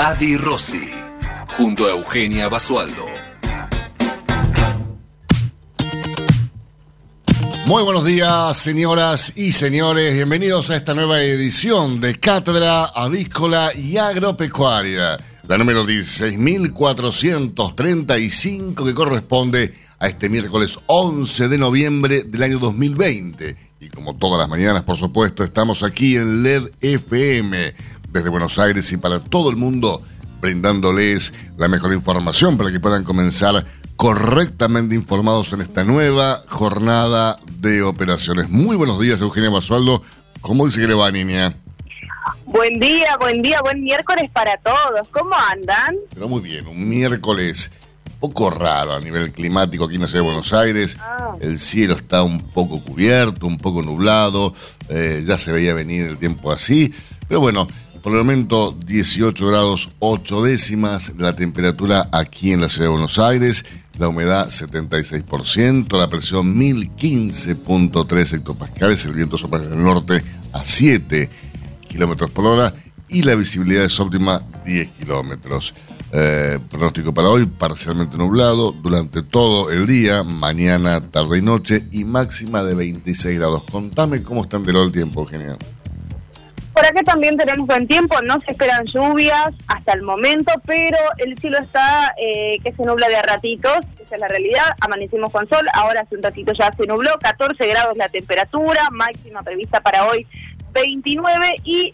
Adi Rossi, junto a Eugenia Basualdo. Muy buenos días, señoras y señores. Bienvenidos a esta nueva edición de Cátedra Avícola y Agropecuaria, la número 16.435 que corresponde a este miércoles 11 de noviembre del año 2020. Y como todas las mañanas, por supuesto, estamos aquí en LED FM desde Buenos Aires y para todo el mundo, brindándoles la mejor información para que puedan comenzar correctamente informados en esta nueva jornada de operaciones. Muy buenos días, Eugenia Basualdo. ¿Cómo dice que le va, niña? Buen día, buen día, buen miércoles para todos. ¿Cómo andan? Pero muy bien, un miércoles poco raro a nivel climático aquí en la ciudad de Buenos Aires. Ah. El cielo está un poco cubierto, un poco nublado. eh, ya se veía venir el tiempo así. Pero bueno, por el momento 18 grados 8 décimas la temperatura aquí en la ciudad de Buenos Aires. La humedad 76%, la presión 1015.3 hectopascales, el viento sopla del norte a 7 kilómetros por hora y la visibilidad es óptima 10 kilómetros. Eh, pronóstico para hoy, parcialmente nublado durante todo el día, mañana, tarde y noche y máxima de 26 grados. Contame cómo está enterado el tiempo, genial. Acá también tenemos buen tiempo, no se esperan lluvias hasta el momento, pero el cielo está eh, que se nubla de a ratitos, esa es la realidad. Amanecimos con sol, ahora hace un ratito ya se nubló, 14 grados la temperatura, máxima prevista para hoy 29 y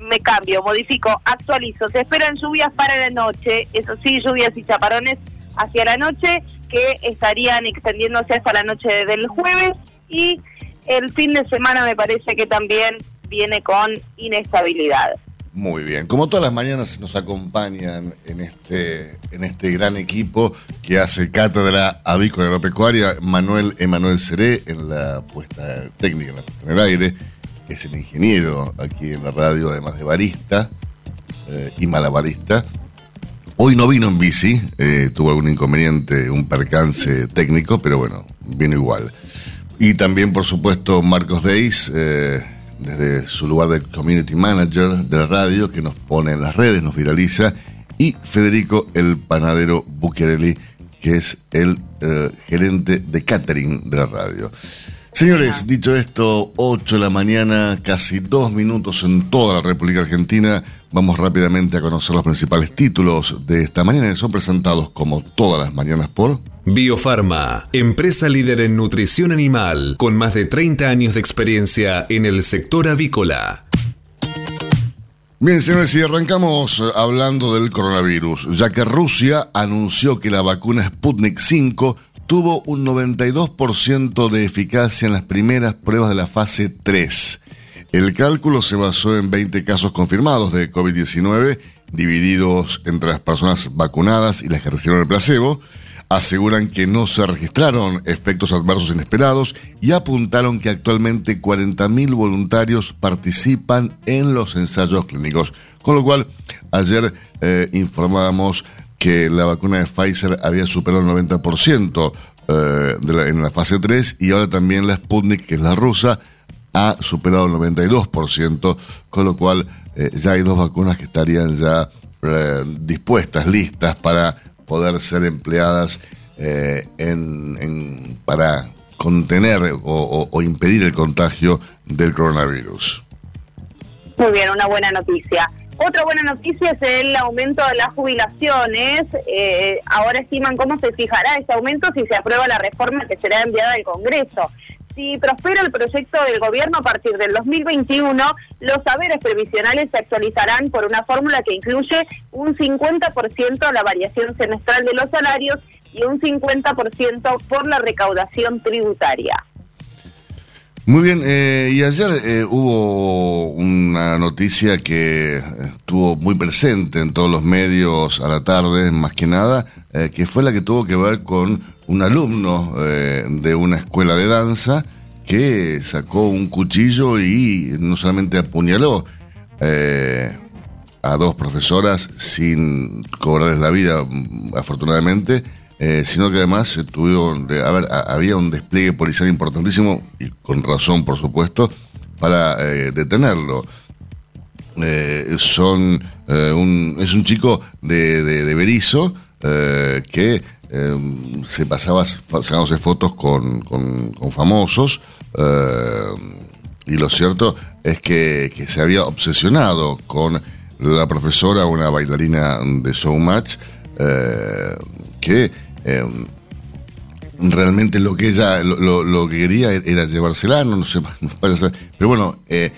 me cambio, modifico, actualizo. Se esperan lluvias para la noche, eso sí, lluvias y chaparones hacia la noche que estarían extendiéndose hasta la noche del jueves y el fin de semana me parece que también viene con inestabilidad. Muy bien, como todas las mañanas nos acompañan en este, en este gran equipo que hace cátedra avícola agropecuaria, Manuel Emanuel Seré en la puesta técnica, en la puesta en el aire, es el ingeniero aquí en la radio, además de barista eh, y malabarista. Hoy no vino en bici, eh, tuvo algún inconveniente, un percance técnico, pero bueno, vino igual. Y también, por supuesto, Marcos Deis, eh, desde su lugar de Community Manager de la radio, que nos pone en las redes, nos viraliza. Y Federico, el panadero Bucchiarelli, que es el eh, gerente de catering de la radio. Señores, dicho esto, 8 de la mañana, casi dos minutos en toda la República Argentina. Vamos rápidamente a conocer los principales títulos de esta mañana que son presentados como todas las mañanas por... Biofarma, empresa líder en nutrición animal, con más de 30 años de experiencia en el sector avícola. Bien, señores, y arrancamos eh, hablando del coronavirus, ya que Rusia anunció que la vacuna Sputnik 5 tuvo un 92% de eficacia en las primeras pruebas de la fase 3. El cálculo se basó en 20 casos confirmados de COVID-19, divididos entre las personas vacunadas y las que recibieron el placebo. Aseguran que no se registraron efectos adversos inesperados y apuntaron que actualmente 40.000 voluntarios participan en los ensayos clínicos. Con lo cual, ayer eh, informábamos que la vacuna de Pfizer había superado el 90% eh, en la fase 3 y ahora también la Sputnik, que es la rusa, ha superado el 92%, con lo cual eh, ya hay dos vacunas que estarían ya eh, dispuestas, listas para poder ser empleadas eh, en, para contener o impedir el contagio del coronavirus. Muy bien, una buena noticia. Otra buena noticia es el aumento de las jubilaciones. Eh, ahora estiman cómo se fijará este aumento si se aprueba la reforma que será enviada al Congreso. Si prospera el proyecto del gobierno a partir del 2021, los saberes previsionales se actualizarán por una fórmula que incluye un 50% de la variación semestral de los salarios y un 50% por la recaudación tributaria. Muy bien, eh, y ayer eh, hubo una noticia que estuvo muy presente en todos los medios a la tarde, más que nada, eh, que fue la que tuvo que ver con un alumno de una escuela de danza que sacó un cuchillo y no solamente apuñaló a dos profesoras sin cobrarles la vida, afortunadamente, eh, sino que además tuvieron, a ver, había un despliegue policial importantísimo, y con razón, por supuesto, para eh, detenerlo. Eh, son un, es un chico de, de, Berizo que se pasaba sacándose fotos con, con, famosos y lo cierto es que, que, se había obsesionado con la profesora, una bailarina de Showmatch, que eh, realmente lo que ella lo, que quería era llevársela, no, sé, pero bueno, eh,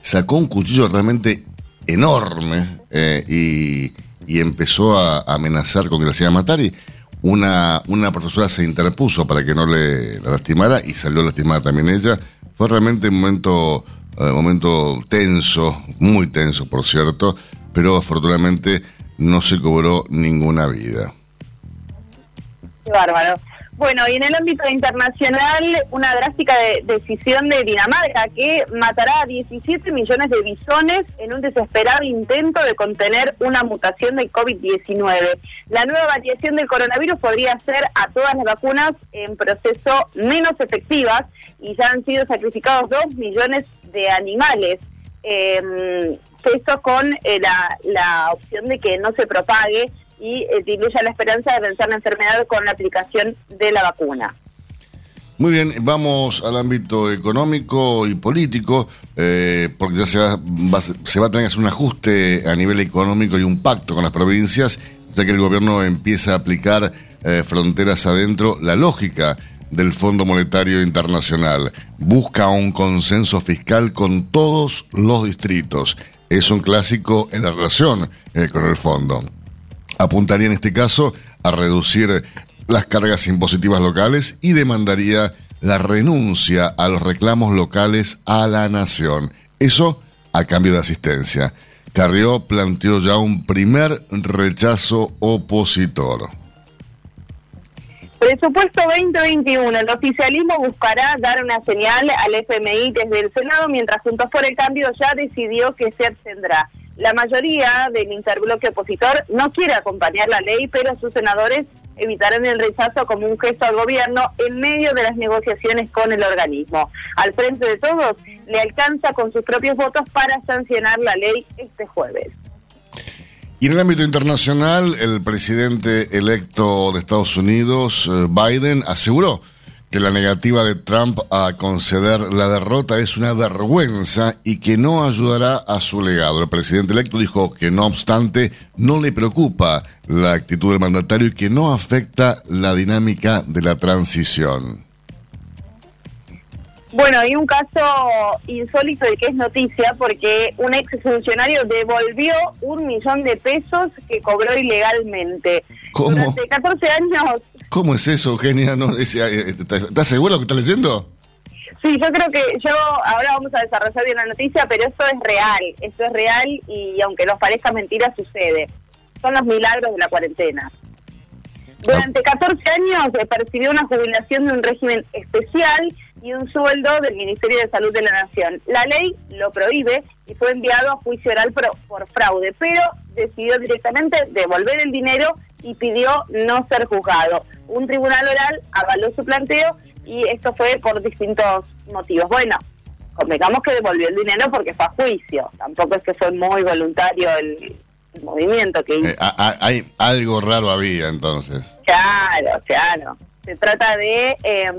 sacó un cuchillo realmente enorme eh, y, empezó a, amenazar con que la iba a matar y una, una profesora se interpuso para que no le lastimara y salió lastimada también ella. Fue realmente un momento, momento tenso, muy tenso por cierto, pero afortunadamente no se cobró ninguna vida bárbaro. Bueno, y en el ámbito internacional, una drástica decisión de Dinamarca que matará a 17 millones de bisones en un desesperado intento de contener una mutación del COVID-19. La nueva variación del coronavirus podría hacer a todas las vacunas en proceso menos efectivas y ya han sido sacrificados 2 millones de animales. Eh, esto con eh, la, la opción de que no se propague y eh, diluye la esperanza de vencer la enfermedad con la aplicación de la vacuna. Muy bien, vamos al ámbito económico y político, eh, porque ya se va, se va a tener que hacer un ajuste a nivel económico y un pacto con las provincias, ya que el gobierno empieza a aplicar eh, fronteras adentro la lógica del Fondo Monetario Internacional. Busca un consenso fiscal con todos los distritos. Es un clásico en la relación con el fondo apuntaría en este caso a reducir las cargas impositivas locales y demandaría la renuncia a los reclamos locales a la nación. Eso a cambio de asistencia. Carrió planteó ya un primer rechazo opositor. Presupuesto 2021. El oficialismo buscará dar una señal al FMI desde el Senado, mientras Juntos por el Cambio ya decidió que se abstendrá. La mayoría del interbloque opositor no quiere acompañar la ley, pero sus senadores evitarán el rechazo como un gesto al gobierno en medio de las negociaciones con el organismo. Al frente de todos, le alcanza con sus propios votos para sancionar la ley este jueves. Y en el ámbito internacional, el presidente electo de Estados Unidos, eh, Biden, aseguró que la negativa de Trump a conceder la derrota es una vergüenza y que no ayudará a su legado. El presidente electo dijo que no obstante no le preocupa la actitud del mandatario y que no afecta la dinámica de la transición. Bueno, hay un caso insólito de que es noticia porque un ex funcionario devolvió un millón de pesos que cobró ilegalmente. ¿Cómo? Durante 14 años ¿Cómo es eso, Eugenia? ¿No? Eh, ¿Estás seguro lo que estás leyendo? Sí, yo creo que yo ahora vamos a desarrollar bien la noticia, pero esto es real, esto es real y aunque nos parezca mentira, sucede. Son los milagros de la cuarentena. Durante 14 años eh, percibió una jubilación de un régimen especial y un sueldo del Ministerio de Salud de la Nación. La ley lo prohíbe y fue enviado a juicio oral por fraude, pero decidió directamente devolver el dinero y pidió no ser juzgado. Un tribunal oral avaló su planteo y esto fue por distintos motivos. Bueno, convengamos que devolvió el dinero porque fue a juicio, tampoco es que fue muy voluntario el, movimiento que hizo. Eh, hay algo raro había entonces. Claro, claro. Se trata de eh,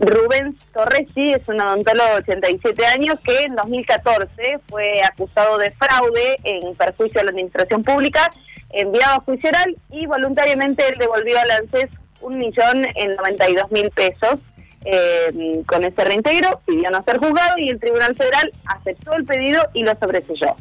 Rubén Torres, sí, es un odontólogo de 87 años que en 2014 fue acusado de fraude en perjuicio a la administración pública enviado a juicio oral y voluntariamente él devolvió al ANSES un millón en 92 mil pesos. Eh, con ese reintegro pidió no ser juzgado y el Tribunal Federal aceptó el pedido y lo sobreselló.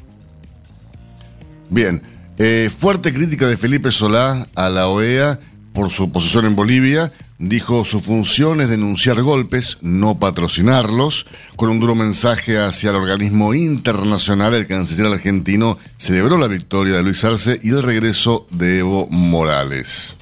Bien, eh, fuerte crítica de Felipe Solá a la OEA por su posición en Bolivia, dijo su función es denunciar golpes, no patrocinarlos. Con un duro mensaje hacia el organismo internacional, el canciller argentino celebró la victoria de Luis Arce y el regreso de Evo Morales.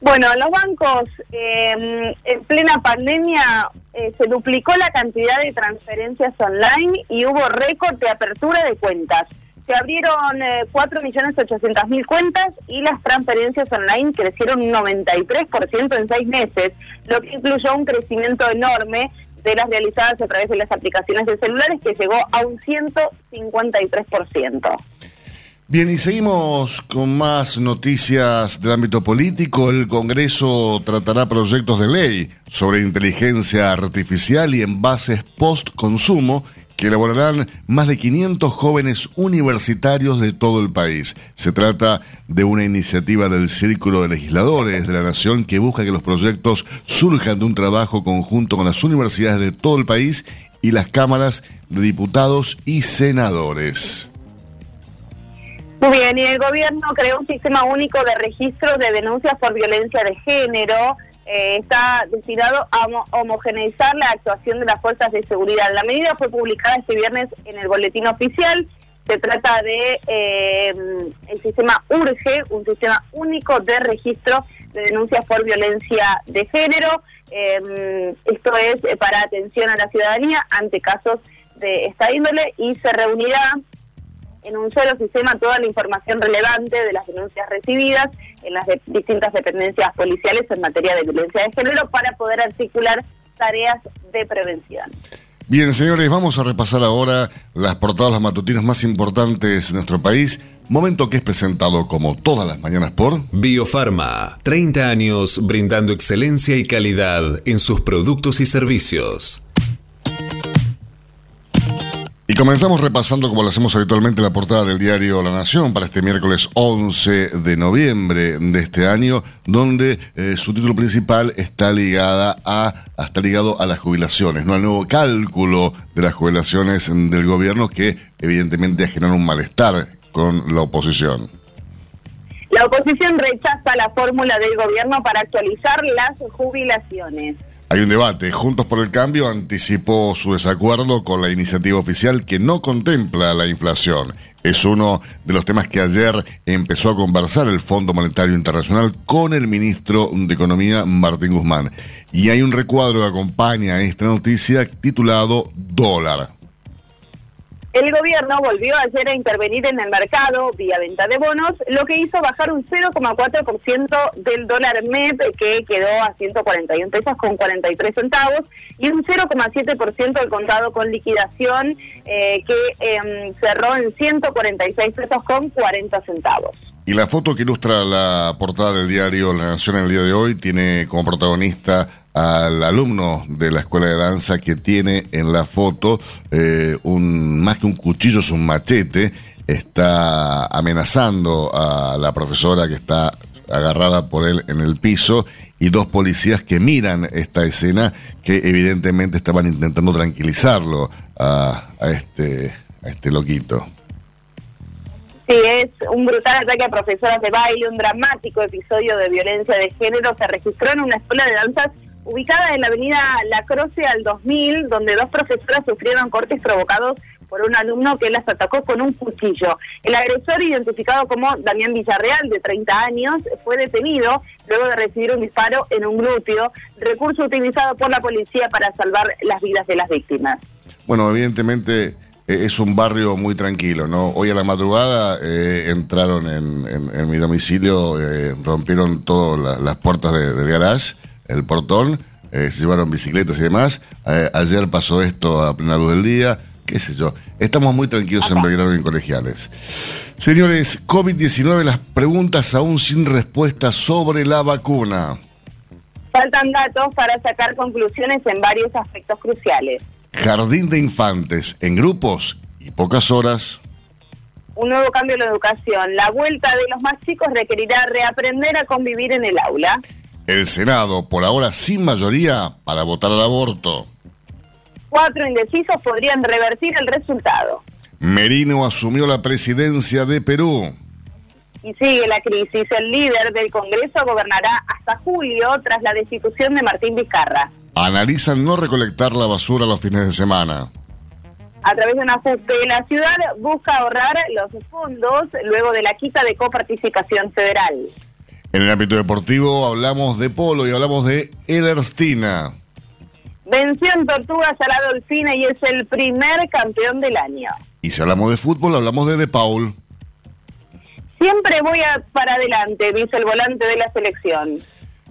Bueno, los bancos eh, en plena pandemia eh, se duplicó la cantidad de transferencias online y hubo récord de apertura de cuentas. Se abrieron eh, 4.800.000 cuentas y las transferencias online crecieron un 93% en seis meses, lo que incluyó un crecimiento enorme de las realizadas a través de las aplicaciones de celulares que llegó a un 153%. Bien, y seguimos con más noticias del ámbito político. El Congreso tratará proyectos de ley sobre inteligencia artificial y envases post-consumo que elaborarán más de 500 jóvenes universitarios de todo el país. Se trata de una iniciativa del Círculo de Legisladores de la Nación que busca que los proyectos surjan de un trabajo conjunto con las universidades de todo el país y las cámaras de diputados y senadores. Muy bien, y el gobierno creó un sistema único de registro de denuncias por violencia de género. Eh, está destinado a homogeneizar la actuación de las fuerzas de seguridad. La medida fue publicada este viernes en el boletín oficial. Se trata de eh, el sistema URGE, un sistema único de registro de denuncias por violencia de género. Eh, esto es para atención a la ciudadanía ante casos de esta índole y se reunirá en un solo sistema toda la información relevante de las denuncias recibidas en las distintas dependencias policiales en materia de violencia de género para poder articular tareas de prevención. Bien, señores, vamos a repasar ahora las portadas, las matutinas más importantes de nuestro país. Momento que es presentado como todas las mañanas por Biofarma. 30 años brindando excelencia y calidad en sus productos y servicios. Y comenzamos repasando, como lo hacemos habitualmente, la portada del diario La Nación para este miércoles 11 de noviembre de este año, donde eh, su título principal está ligada a está ligado a las jubilaciones, no al nuevo cálculo de las jubilaciones del gobierno que evidentemente ha generado un malestar con la oposición. La oposición rechaza la fórmula del gobierno para actualizar las jubilaciones. Hay un debate. Juntos por el Cambio anticipó su desacuerdo con la iniciativa oficial que no contempla la inflación. Es uno de los temas que ayer empezó a conversar el Fondo Monetario Internacional con el ministro de Economía, Martín Guzmán. Y hay un recuadro que acompaña esta noticia titulado Dólar. El gobierno volvió ayer a intervenir en el mercado vía venta de bonos, lo que hizo bajar un 0,4% del dólar MEP, que quedó a 141 pesos con 43 centavos, y un 0,7% del contado con liquidación, eh, que em, cerró en 146 pesos con 40 centavos. Y la foto que ilustra la portada del diario La Nación en el día de hoy tiene como protagonista al alumno de la escuela de danza que tiene en la foto eh, un más que un cuchillo, es un machete, está amenazando a la profesora que está agarrada por él en el piso y dos policías que miran esta escena que evidentemente estaban intentando tranquilizarlo a, a este, este loquito. Sí, es un brutal ataque a profesoras de baile, un dramático episodio de violencia de género se registró en una escuela de danzas ubicada en la avenida La Croce al 2000, donde dos profesoras sufrieron cortes provocados por un alumno que las atacó con un cuchillo. El agresor, identificado como Damián Villarreal, de 30 años, fue detenido luego de recibir un disparo en un glúteo, recurso utilizado por la policía para salvar las vidas de las víctimas. Bueno, evidentemente eh, es un barrio muy tranquilo, ¿no? Hoy a la madrugada eh, entraron en, mi domicilio, eh, rompieron todas las puertas del garage, el portón, se llevaron bicicletas y demás. ayer pasó esto a plena luz del día, qué sé yo. Estamos muy tranquilos en Belgrano y en Colegiales. Señores, COVID-19, las preguntas aún sin respuesta sobre la vacuna. Faltan datos para sacar conclusiones en varios aspectos cruciales. Jardín de infantes en grupos y pocas horas. Un nuevo cambio en la educación. La vuelta de los más chicos requerirá reaprender a convivir en el aula. El Senado, por ahora sin mayoría, para votar al aborto. Cuatro indecisos podrían revertir el resultado. Merino asumió la presidencia de Perú. y sigue la crisis. El líder del Congreso gobernará hasta julio tras la destitución de Martín Vizcarra. Analizan no recolectar la basura los fines de semana. A través de un ajuste, la ciudad busca ahorrar los fondos luego de la quita de coparticipación federal. En el ámbito deportivo hablamos de polo y hablamos de Ederstina. Venció en Tortugas a la Dolfina y es el primer campeón del año. Y si hablamos de fútbol, hablamos de De Paul. Siempre voy para adelante, dice el volante de la selección.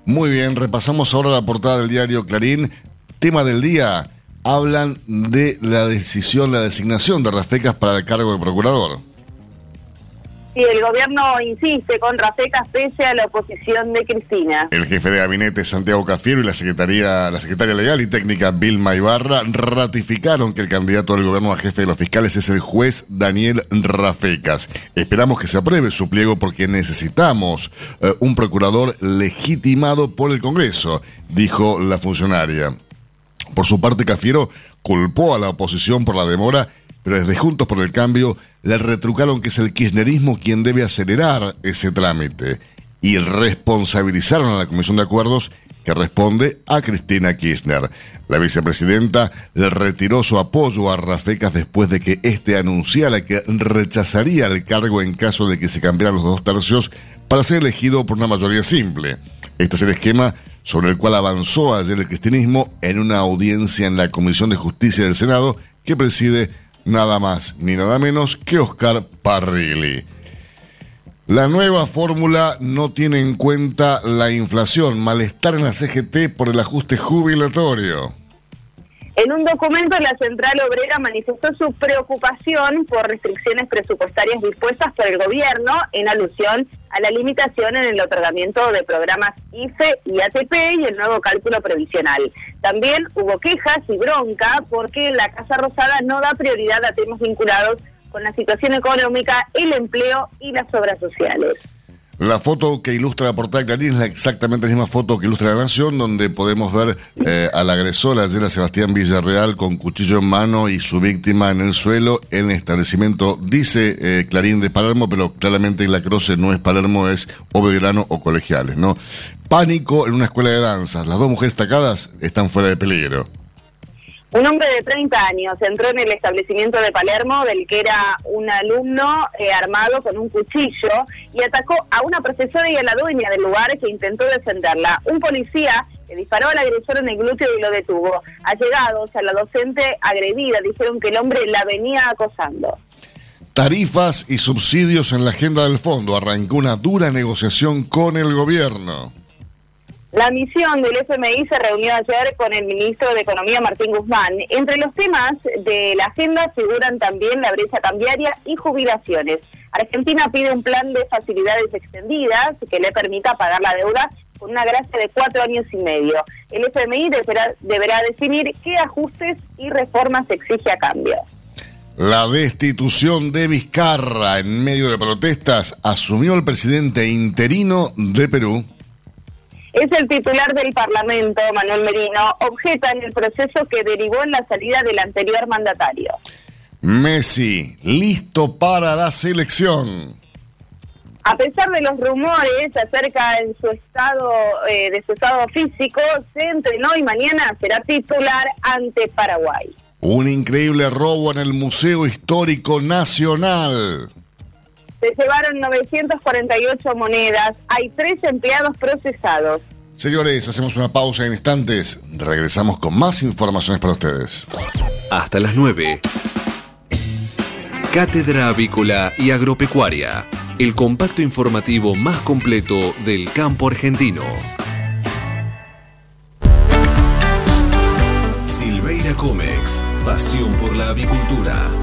Muy bien, repasamos ahora la portada del diario Clarín. Tema del día, hablan de la decisión, la designación de Rafecas para el cargo de procurador. Sí, el gobierno insiste con Rafecas pese a la oposición de Cristina. El jefe de gabinete Santiago Cafiero y la secretaria, la secretaria legal y técnica Vilma Ibarra ratificaron que el candidato del gobierno a jefe de los fiscales es el juez Daniel Rafecas. Esperamos que se apruebe su pliego porque necesitamos eh, un procurador legitimado por el Congreso, dijo la funcionaria. Por su parte, Cafiero culpó a la oposición por la demora pero desde Juntos por el Cambio le retrucaron que es el kirchnerismo quien debe acelerar ese trámite y responsabilizaron a la Comisión de Acuerdos que responde a Cristina Kirchner. La vicepresidenta le retiró su apoyo a Rafecas después de que éste anunciara que rechazaría el cargo en caso de que se cambiaran los dos tercios para ser elegido por una mayoría simple. Este es el esquema sobre el cual avanzó ayer el cristianismo en una audiencia en la Comisión de Justicia del Senado que preside nada más ni nada menos que Oscar Parrilli. La nueva fórmula no tiene en cuenta la inflación, malestar en la CGT por el ajuste jubilatorio. En un documento, la Central Obrera manifestó su preocupación por restricciones presupuestarias dispuestas por el gobierno en alusión a la limitación en el otorgamiento de programas IFE y ATP y el nuevo cálculo previsional. También hubo quejas y bronca porque la Casa Rosada no da prioridad a temas vinculados con la situación económica, el empleo y las obras sociales. La foto que ilustra la portada de Clarín es exactamente la misma foto que ilustra La Nación, donde podemos ver eh, al agresor, ayer a Sebastián Villarreal, con cuchillo en mano y su víctima en el suelo en el establecimiento, dice eh, Clarín de Palermo, pero claramente la Croce no es Palermo, es Obedierano o Colegiales, ¿no? Pánico en una escuela de danzas. Las dos mujeres destacadas están fuera de peligro. Un hombre de 30 años entró en el establecimiento de Palermo, del que era un alumno eh, armado con un cuchillo, y atacó a una profesora y a la dueña del lugar que intentó defenderla. Un policía le disparó al agresor en el glúteo y lo detuvo. Allegados a la docente agredida dijeron que el hombre la venía acosando. Tarifas y subsidios en la agenda del fondo. Arrancó una dura negociación con el gobierno. La misión del FMI se reunió ayer con el ministro de Economía Martín Guzmán. Entre los temas de la agenda figuran también la brecha cambiaria y jubilaciones. Argentina pide un plan de facilidades extendidas que le permita pagar la deuda con una gracia de cuatro años y medio. El FMI deberá, definir qué ajustes y reformas exige a cambio. La destitución de Vizcarra en medio de protestas asumió el presidente interino de Perú. Es el titular del Parlamento, Manuel Merino, objeta en el proceso que derivó en la salida del anterior mandatario. Messi, listo para la selección. A pesar de los rumores acerca en su estado, eh, de su estado físico, se entrenó y mañana será titular ante Paraguay. Un increíble robo en el Museo Histórico Nacional. Se llevaron 948 monedas. Hay tres empleados procesados. Señores, hacemos una pausa en instantes. Regresamos con más informaciones para ustedes. Hasta las 9. Cátedra Avícola y Agropecuaria. El compacto informativo más completo del campo argentino. Silveira Comex. Pasión por la avicultura.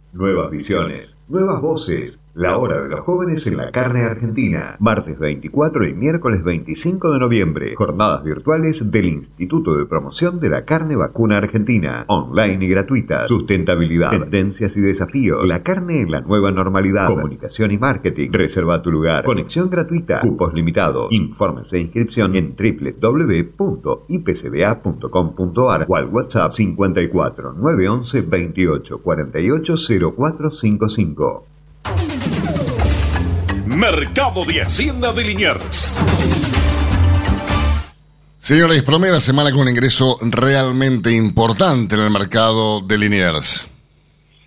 Nuevas visiones, nuevas voces la hora de los jóvenes en la carne argentina. Martes 24 y miércoles 25 de noviembre. Jornadas virtuales del Instituto de Promoción de la Carne Vacuna Argentina. Online y gratuita. Sustentabilidad. Tendencias y desafíos. La carne en la nueva normalidad. Comunicación y marketing. Reserva tu lugar. Conexión gratuita. Cupos limitados. Informes e inscripción en www.ipcba.com.ar o al WhatsApp 54 911 28 48 0455. Mercado de Hacienda de Liniers. Señores, primera semana con un ingreso realmente importante en el mercado de Liniers.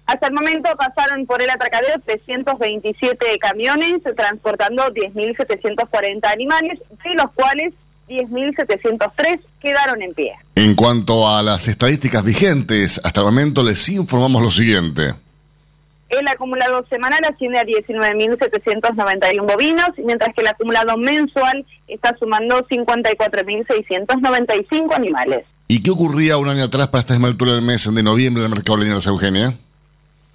Hasta el momento pasaron por el atracadero 327 camiones transportando 10.740 animales, de los cuales 10.703 quedaron en pie. En cuanto a las estadísticas vigentes, hasta el momento les informamos lo siguiente. El acumulado semanal asciende a 19.791 bovinos, mientras que el acumulado mensual está sumando 54.695 animales. ¿Y qué ocurría un año atrás para esta misma altura del mes de noviembre en el mercado lineal Eugenia?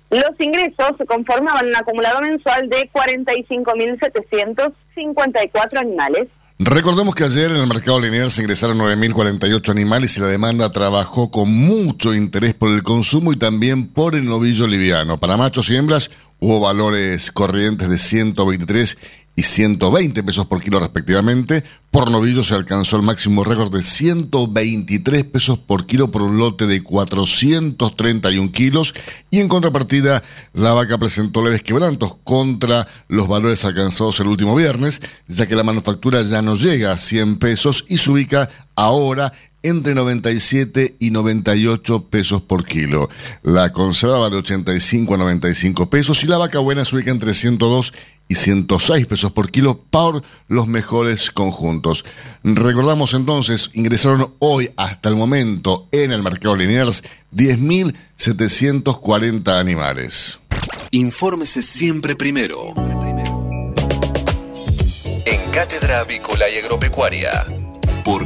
Los ingresos se conformaban un acumulado mensual de 45.754 animales. Recordemos que ayer en el mercado lineal se ingresaron 9.048 animales y la demanda trabajó con mucho interés por el consumo y también por el novillo liviano. Para machos y hembras hubo valores corrientes de 123 y 120 pesos por kilo respectivamente. Por novillo se alcanzó el máximo récord de 123 pesos por kilo por un lote de 431 kilos y en contrapartida la vaca presentó leves quebrantos contra los valores alcanzados el último viernes, ya que la manufactura ya no llega a 100 pesos y se ubica ahora entre 97 y 98 pesos por kilo. La conserva de 85 a 95 pesos y la vaca buena se ubica entre 102 y 106 pesos por kilo por los mejores conjuntos. Recordamos entonces, ingresaron hoy hasta el momento en el mercado Liniers 10.740 animales. Infórmese siempre primero. En Cátedra Avícola y Agropecuaria por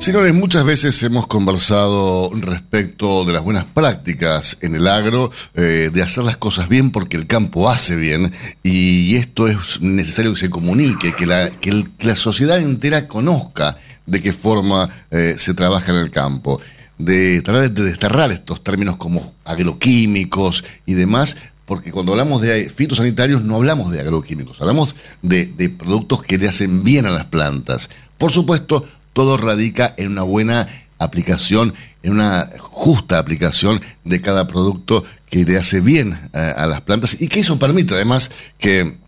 Señores, muchas veces hemos conversado respecto de las buenas prácticas en el agro, eh, de hacer las cosas bien porque el campo hace bien y esto es necesario que se comunique, que la, sociedad entera conozca de qué forma eh, se trabaja en el campo, de tratar de desterrar estos términos como agroquímicos y demás, porque cuando hablamos de fitosanitarios no hablamos de agroquímicos, hablamos de productos que le hacen bien a las plantas. Por supuesto, todo radica en una buena aplicación, en una justa aplicación de cada producto que le hace bien a, las plantas y que eso permite además que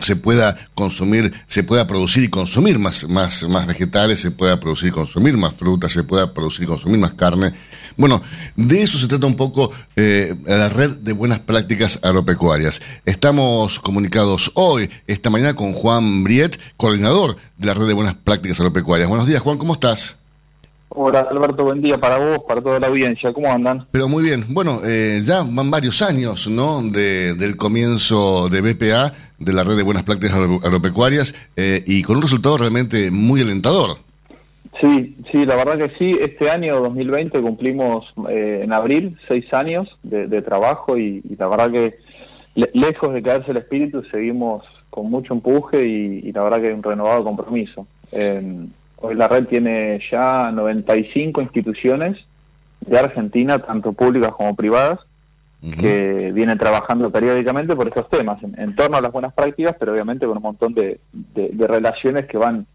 se pueda consumir, se pueda producir y consumir más, más, más vegetales, se pueda producir y consumir más frutas, se pueda producir y consumir más carne. Bueno, de eso se trata un poco eh, la red de buenas prácticas agropecuarias. Estamos comunicados hoy, esta mañana, con Juan Briet, coordinador de la red de buenas prácticas agropecuarias. Buenos días, Juan, ¿cómo estás? Hola Alberto, buen día para vos, para toda la audiencia, ¿cómo andan? Pero muy bien, bueno, eh, ya van varios años, ¿no? De, del comienzo de BPA, de la red de buenas prácticas agropecuarias, eh, y con un resultado realmente muy alentador. Sí, sí, la verdad que sí, este año 2020 cumplimos eh, en abril seis años de, de trabajo y, y, la verdad que le, lejos de caerse el espíritu seguimos con mucho empuje y, y, la verdad que hay un renovado compromiso. Hoy la red tiene ya 95 instituciones de Argentina, tanto públicas como privadas, que vienen trabajando periódicamente por estos temas, en, torno a las buenas prácticas, pero obviamente con un montón de, relaciones que van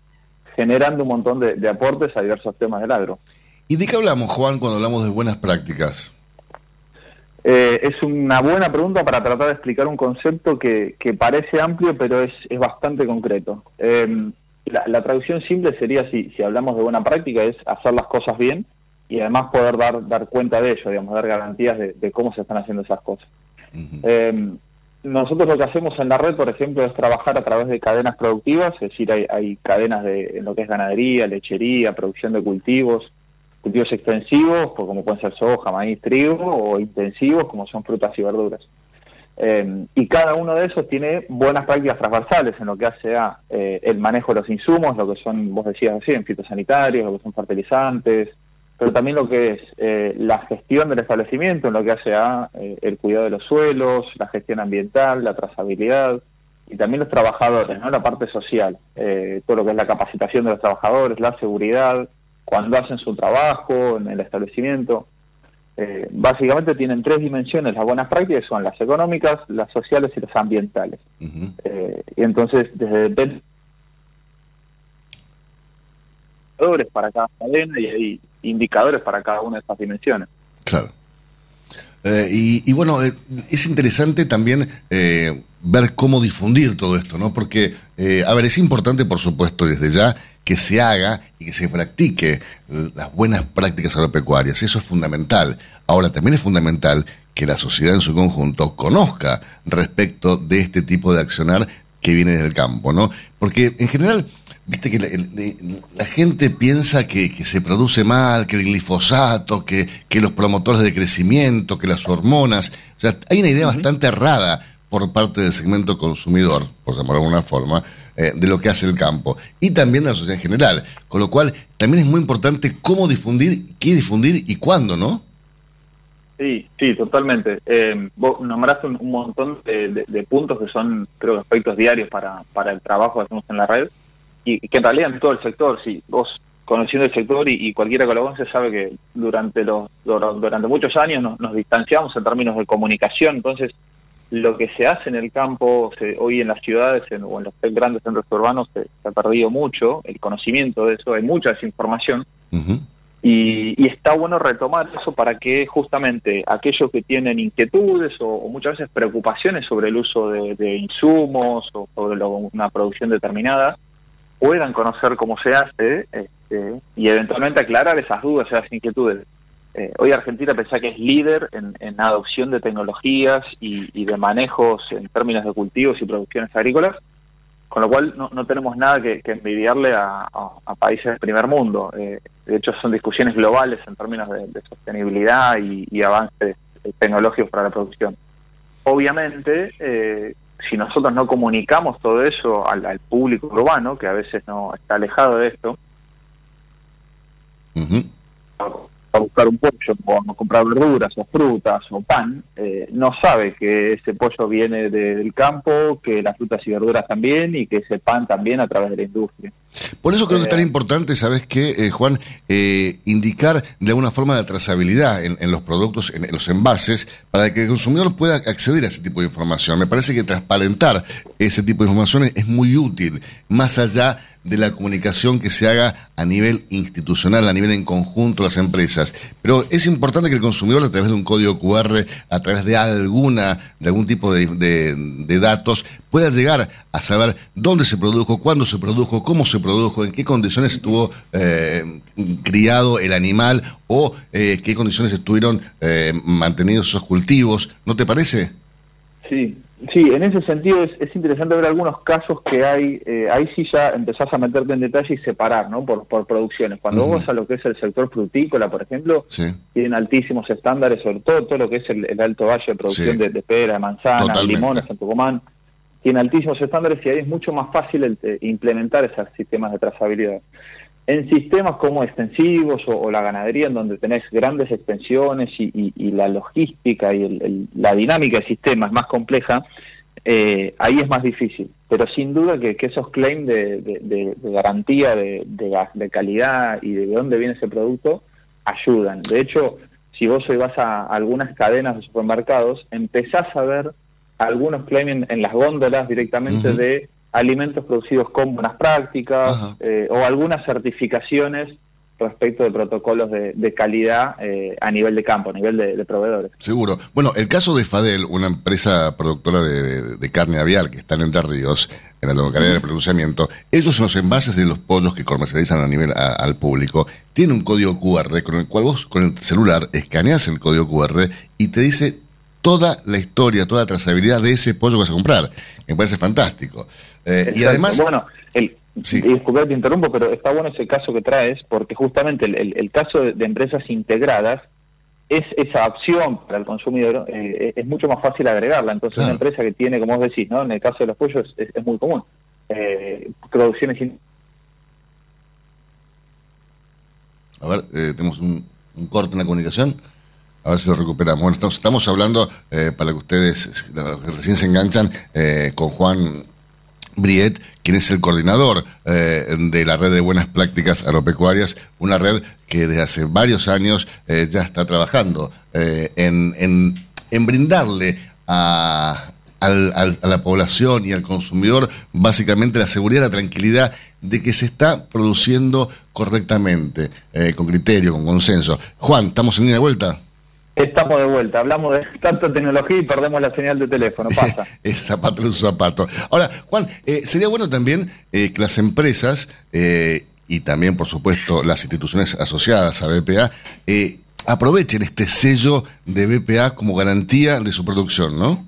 generando un montón de, aportes a diversos temas del agro. ¿Y de qué hablamos, Juan, cuando hablamos de buenas prácticas? Eh, es una buena pregunta para tratar de explicar un concepto que, parece amplio, pero es, bastante concreto. Em, la, traducción simple sería, si, si hablamos de buena práctica, es hacer las cosas bien y además poder dar, dar cuenta de ello, digamos, dar garantías de, cómo se están haciendo esas cosas. Eh, nosotros lo que hacemos en la red, por ejemplo, es trabajar a través de cadenas productivas, es decir, hay, hay cadenas de en lo que es ganadería, lechería, producción de cultivos, cultivos extensivos, pues, como pueden ser soja, maíz, trigo, o intensivos, como son frutas y verduras. Eh, y cada uno de esos tiene buenas prácticas transversales en lo que hace a eh, el manejo de los insumos, lo que son, vos decías así, en fitosanitarios, lo que son fertilizantes, pero también lo que es eh, la gestión del establecimiento, en lo que hace a el cuidado de los suelos, la gestión ambiental, la trazabilidad, y también los trabajadores, ¿no? la parte social, todo lo que es la capacitación de los trabajadores, la seguridad, cuando hacen su trabajo en el establecimiento. Eh, básicamente tienen tres dimensiones las buenas prácticas, son las económicas, las sociales y las ambientales. Eh, y entonces, desde indicadores para cada cadena y hay indicadores para cada una de estas dimensiones. Claro. Eh, y, bueno, es interesante también ver cómo difundir todo esto, ¿no? Porque, a ver, es importante, por supuesto, desde ya que se haga y que se practique las buenas prácticas agropecuarias. Eso es fundamental. Ahora, también es fundamental que la sociedad en su conjunto conozca respecto de este tipo de accionar que viene del campo, ¿no? Porque en general, viste que la, gente piensa que, se produce mal, que el glifosato, que, que los promotores de crecimiento, que las hormonas. O sea, hay una idea bastante errada por parte del segmento consumidor, por llamarlo de alguna forma, eh, de lo que hace el campo y también de la sociedad en general. Con lo cual, también es muy importante cómo difundir, qué difundir y cuándo, ¿no? Sí, sí, totalmente. Eh, vos nombraste un, montón de, puntos que son, creo, aspectos diarios para, para el trabajo que hacemos en la red y, que en realidad en todo el sector, sí, vos conociendo el sector y, cualquiera que lo conoce sabe que durante los durante muchos años nos, nos distanciamos en términos de comunicación, entonces lo que se hace en el campo hoy en las ciudades o en los grandes centros urbanos se, ha perdido mucho el conocimiento de eso, hay mucha desinformación y, está bueno retomar eso para que justamente aquellos que tienen inquietudes o, muchas veces preocupaciones sobre el uso de, insumos o sobre una producción determinada puedan conocer cómo se hace este, y eventualmente aclarar esas dudas, esas inquietudes. Eh, hoy Argentina pensá que es líder en, adopción de tecnologías y, de manejos en términos de cultivos y producciones agrícolas, con lo cual no, tenemos nada que, envidiarle a, países del primer mundo. Eh, de hecho, son discusiones globales en términos de, sostenibilidad y, avances tecnológicos para la producción. Obviamente, eh, si nosotros no comunicamos todo eso al, público urbano, que a veces no está alejado de esto, a buscar un pollo o a comprar verduras o frutas o pan, eh, no sabe que ese pollo viene del campo, que las frutas y verduras también y que ese pan también a través de la industria. Por eso creo que es tan eh, importante, ¿sabes qué, eh, Juan? indicar de alguna forma la trazabilidad en, los productos, en, los envases, para que el consumidor pueda acceder a ese tipo de información. Me parece que transparentar ese tipo de información es muy útil, más allá de la comunicación que se haga a nivel institucional, a nivel en conjunto las empresas. Pero es importante que el consumidor, a través de un código QR, a través de alguna, de algún tipo de, de, datos, pueda llegar a saber dónde se produjo, cuándo se produjo, cómo se produjo, en qué condiciones estuvo eh, criado el animal o eh, qué condiciones estuvieron eh, mantenidos esos cultivos. ¿No te parece? Sí, Sí, en ese sentido es, interesante ver algunos casos que hay, eh, ahí sí ya empezás a meterte en detalle y separar, ¿no? Por, por producciones. Cuando vos vas a lo que es el sector frutícola, por ejemplo, tienen altísimos estándares, sobre todo todo lo que es el, alto valle de producción de, pera, de manzana, limones en Tucumán, tiene altísimos estándares y ahí es mucho más fácil el, implementar esos sistemas de trazabilidad. En sistemas como extensivos o, la ganadería, en donde tenés grandes extensiones y, la logística y la dinámica del sistema es más compleja, eh, ahí es más difícil. Pero sin duda que, esos claims de, garantía de, de, calidad y de dónde viene ese producto ayudan. De hecho, si vos hoy vas a algunas cadenas de supermercados, empezás a ver algunos claims en, las góndolas directamente de alimentos producidos con buenas prácticas eh, o algunas certificaciones respecto de protocolos de, calidad eh, a nivel de campo, a nivel de, proveedores. Seguro. Bueno, el caso de Fadel, una empresa productora de, carne aviar que está en Entre Ríos, en la localidad de pronunciamiento, ellos son los envases de los pollos que comercializan a nivel al público, tienen un código QR con el cual vos con el celular escaneas el código QR y te dice toda la historia, toda la trazabilidad de ese pollo que vas a comprar. Me parece fantástico. Eh, y además... Bueno, el, Sí. Disculpe, te interrumpo, pero está bueno ese caso que traes, porque justamente el, caso de, empresas integradas es esa opción para el consumidor, eh, es mucho más fácil agregarla. Entonces, una empresa que tiene, como vos decís, ¿no? en el caso de los pollos es, muy común. Eh, producciones. A ver, tenemos un, corte en la comunicación. A ver si lo recuperamos. Bueno, estamos, hablando, eh, para que ustedes recién se enganchan, con Juan Briet, quien es el coordinador eh, de la red de buenas prácticas agropecuarias, una red que desde hace varios años eh, ya está trabajando eh, en, en, brindarle a, a la población y al consumidor básicamente la seguridad, la tranquilidad de que se está produciendo correctamente, con criterio, con consenso. Juan, ¿estamos en línea de vuelta? Estamos de vuelta, hablamos de tanta tecnología y perdemos la señal de teléfono, pasa. es zapato un zapato. Ahora, Juan, eh, sería bueno también eh, que las empresas eh, y también, por supuesto, las instituciones asociadas a BPA aprovechen este sello de BPA como garantía de su producción, ¿no?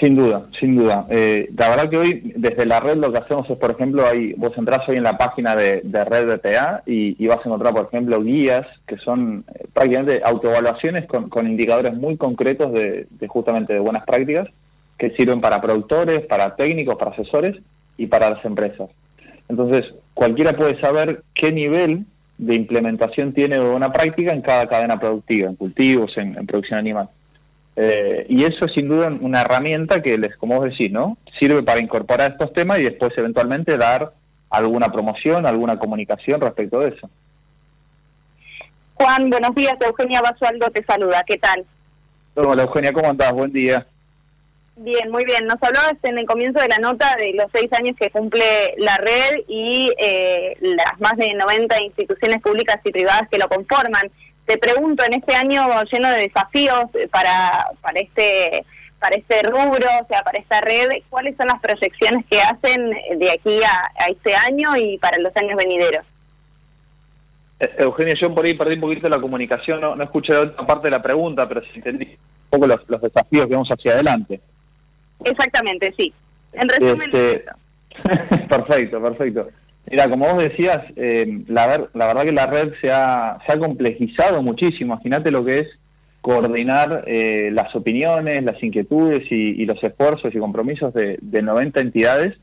Sin duda, sin duda. Eh, la verdad que hoy desde la red lo que hacemos es, por ejemplo, ahí, vos entrás hoy en la página de, Red BPA y, y, vas a encontrar, por ejemplo, guías que son eh, prácticamente autoevaluaciones con, con, indicadores muy concretos de, justamente de buenas prácticas que sirven para productores, para técnicos, para asesores y para las empresas. Entonces, cualquiera puede saber qué nivel de implementación tiene buena práctica en cada cadena productiva, en cultivos, en producción animal. Eh, y eso es sin duda una herramienta que les, como vos decís, ¿no? Sirve para incorporar estos temas y después eventualmente dar alguna promoción, alguna comunicación respecto de eso. Juan, buenos días. Eugenia Basualdo te saluda. ¿Qué tal? Hola Eugenia, ¿cómo andás? Buen día. Bien, muy bien. Nos hablabas en el comienzo de la nota de los seis años que cumple la red y eh, las más de 90 instituciones públicas y privadas que lo conforman te pregunto, en este año lleno de desafíos para, para este para este rubro, o sea, para esta red, ¿cuáles son las proyecciones que hacen de aquí a, este año y para los años venideros? Eh, Eugenia, yo por ahí perdí un poquito la comunicación, no, escuché la última parte de la pregunta, pero sí entendí un poco los, desafíos que vamos hacia adelante. Exactamente, sí. En resumen... Este, perfecto, perfecto. Mira, como vos decías, eh, la, la, verdad que la red se ha, complejizado muchísimo. Imagínate lo que es coordinar eh, las opiniones, las inquietudes y, los esfuerzos y compromisos de, 90 entidades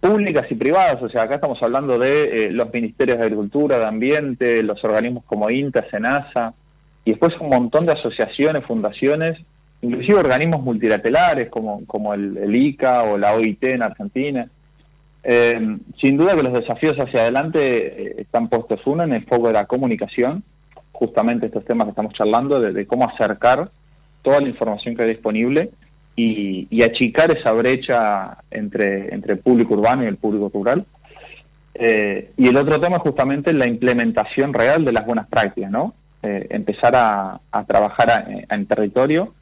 públicas y privadas. O sea, acá estamos hablando de eh, los ministerios de Agricultura, de Ambiente, los organismos como INTA, SENASA, y después un montón de asociaciones, fundaciones, inclusive organismos multilaterales como, el ICA o la OIT en Argentina. Eh, sin duda que los desafíos hacia adelante eh, están puestos uno en el foco de la comunicación, justamente estos temas que estamos charlando, de, cómo acercar toda la información que hay disponible y, achicar esa brecha entre, entre el público urbano y el público rural. Eh, y el otro tema es justamente la implementación real de las buenas prácticas, ¿no? empezar a, trabajar en territorio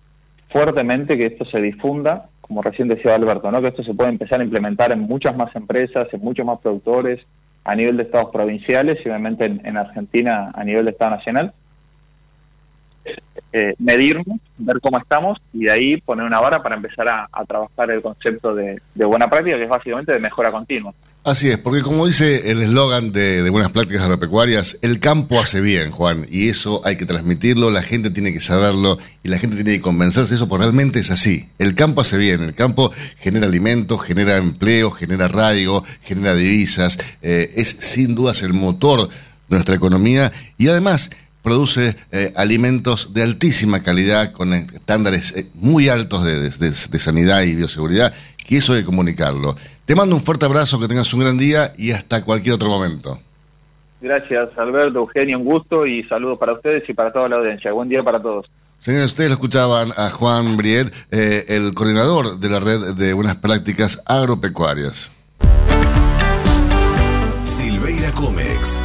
fuertemente, que esto se difunda como recién decía Alberto, ¿no? que esto se puede empezar a implementar en muchas más empresas, en muchos más productores, a nivel de estados provinciales y obviamente en, Argentina a nivel de Estado Nacional. Eh, medirnos, ver cómo estamos y de ahí poner una vara para empezar a, trabajar el concepto de, buena práctica, que es básicamente de mejora continua. Así es, porque como dice el eslogan de, Buenas Prácticas Agropecuarias, el campo hace bien, Juan, y eso hay que transmitirlo, la gente tiene que saberlo y la gente tiene que convencerse de eso, porque realmente es así. El campo hace bien, el campo genera alimentos, genera empleo, genera arraigo, genera divisas, eh, es sin dudas el motor de nuestra economía y además produce eh, alimentos de altísima calidad con estándares eh, muy altos de, de sanidad y bioseguridad, y eso hay que comunicarlo. Te mando un fuerte abrazo, que tengas un gran día y hasta cualquier otro momento. Gracias, Alberto, Eugenio, un gusto y saludos para ustedes y para toda la audiencia. Buen día para todos. Señores, ustedes lo escuchaban a Juan Briet, eh, el coordinador de la red de buenas prácticas agropecuarias. Silveira Comex,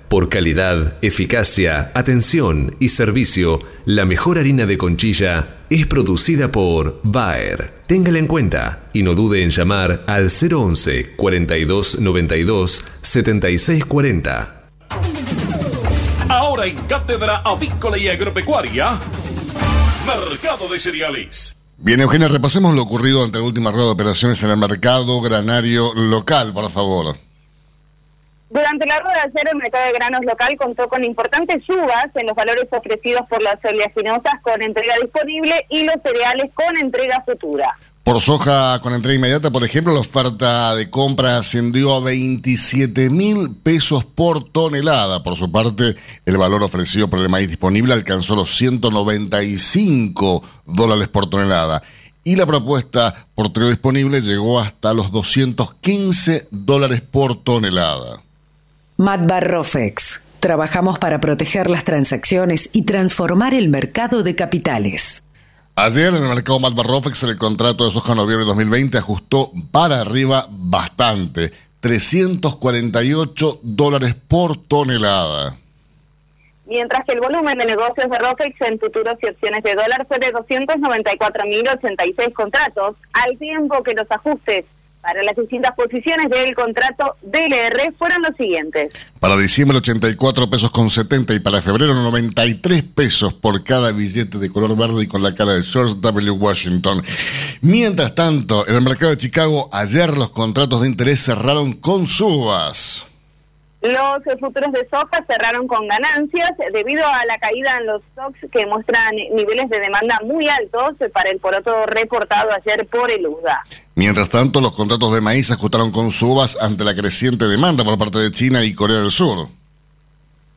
Por calidad, eficacia, atención y servicio, la mejor harina de conchilla es producida por Bayer. Téngala en cuenta y no dude en llamar al 011 42 92 76 40. Ahora en Cátedra Avícola y Agropecuaria, Mercado de Cereales. Bien, Eugenia, repasemos lo ocurrido ante la última rueda de operaciones en el mercado granario local, por favor. Durante la rueda de ayer, el mercado de granos local contó con importantes subas en los valores ofrecidos por las oleaginosas con entrega disponible y los cereales con entrega futura. Por soja con entrega inmediata, por ejemplo, la oferta de compra ascendió a 27 mil pesos por tonelada. Por su parte, el valor ofrecido por el maíz disponible alcanzó los 195 dólares por tonelada. Y la propuesta por trigo disponible llegó hasta los 215 dólares por tonelada. Matbar Rofex. Trabajamos para proteger las transacciones y transformar el mercado de capitales. Ayer en el mercado Matbar Rofex el contrato de soja noviembre de 2020 ajustó para arriba bastante, 348 dólares por tonelada. Mientras que el volumen de negocios de Rofex en futuros y opciones de dólar fue de 294.086 contratos, al tiempo que los ajustes para las distintas posiciones del contrato DLR fueron los siguientes. Para diciembre 84 pesos con 70 y para febrero 93 pesos por cada billete de color verde y con la cara de George W. Washington. Mientras tanto, en el mercado de Chicago ayer los contratos de interés cerraron con subas. Los futuros de soja cerraron con ganancias debido a la caída en los stocks que muestran niveles de demanda muy altos para el poroto reportado ayer por el USDA. Mientras tanto, los contratos de maíz ajustaron con subas ante la creciente demanda por parte de China y Corea del Sur.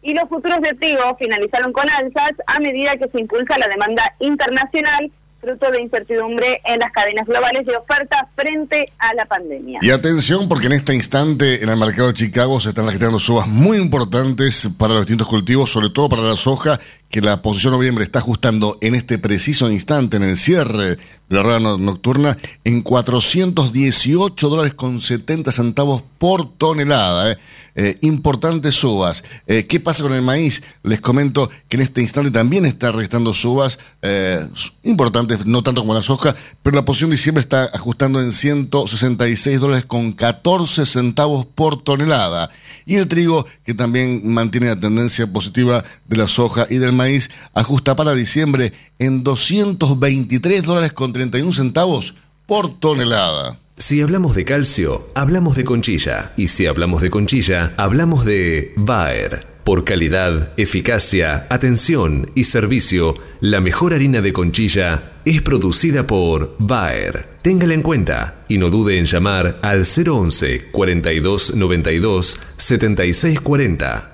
Y los futuros de trigo finalizaron con alzas a medida que se impulsa la demanda internacional fruto de incertidumbre en las cadenas globales de oferta frente a la pandemia. Y atención, porque en este instante en el mercado de Chicago se están registrando subas muy importantes para los distintos cultivos, sobre todo para la soja, que la posición noviembre está ajustando en este preciso instante, en el cierre de la rueda nocturna, en 418 dólares con 70 centavos por tonelada. ¿eh? Eh, importantes subas. Eh, ¿Qué pasa con el maíz? Les comento que en este instante también está registrando subas importantes, no tanto como la soja, pero la posición diciembre está ajustando en 166 dólares con 14 centavos por tonelada. Y el trigo, que también mantiene la tendencia positiva de la soja y del maíz, ajusta para diciembre en 223 dólares con 31 centavos por tonelada. Si hablamos de calcio, hablamos de conchilla. Y si hablamos de conchilla, hablamos de Bayer. Por calidad, eficacia, atención y servicio, la mejor harina de conchilla es producida por Bayer. Téngala en cuenta y no dude en llamar al 011 42 92 76 40.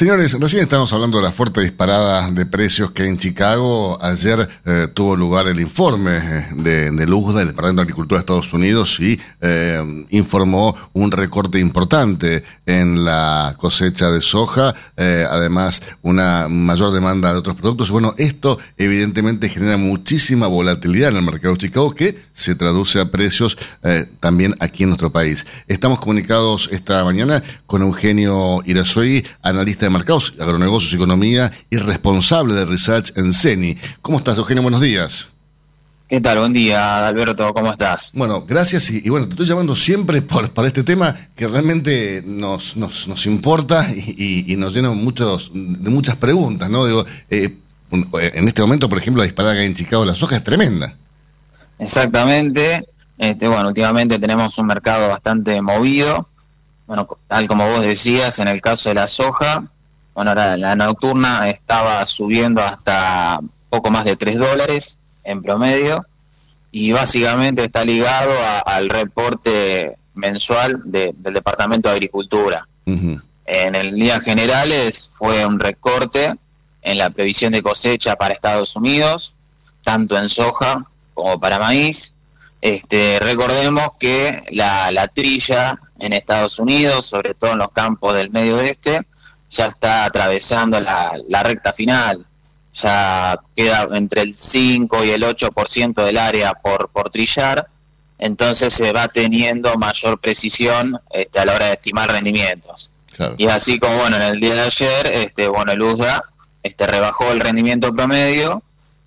Señores, recién estamos hablando de la fuerte disparada de precios que en Chicago ayer eh, tuvo lugar el informe eh, de, de luz del Departamento de Agricultura de Estados Unidos y eh, informó un recorte importante en la cosecha de soja, además una mayor demanda de otros productos. Bueno, esto evidentemente genera muchísima volatilidad en el mercado de Chicago que se traduce a precios también aquí en nuestro país. Estamos comunicados esta mañana con Eugenio Irazoy, analista de mercados, agronegocios y economía y responsable de research en CENI. ¿Cómo estás, Eugenio? Buenos días. ¿Qué tal? Buen día, Alberto. ¿Cómo estás? Bueno, gracias y, y bueno, te estoy llamando siempre por, para este tema que realmente nos, nos, nos importa y, y- y nos llena muchos, de muchas preguntas, ¿no? Digo, eh, un- en este momento, por ejemplo, la disparada que hay en Chicago de la soja es tremenda. Exactamente. Este, bueno, últimamente tenemos un mercado bastante movido. Bueno, tal como vos decías, en el caso de la soja, bueno, ahora la nocturna estaba subiendo hasta poco más de 3 dólares en promedio y básicamente está ligado a- al reporte mensual de- del Departamento de Agricultura. En el líneas generales fue un recorte en la previsión de cosecha para Estados Unidos, tanto en soja como para maíz. Este, recordemos que la, la trilla en Estados Unidos, sobre todo en los campos del medio oeste, ya está atravesando la, la recta final. Ya queda entre el 5 y el 8% del área por, por trillar, entonces se va teniendo mayor precisión este, a la hora de estimar rendimientos. Y así como bueno, en el día de ayer, este, bueno, el USDA este, rebajó el rendimiento promedio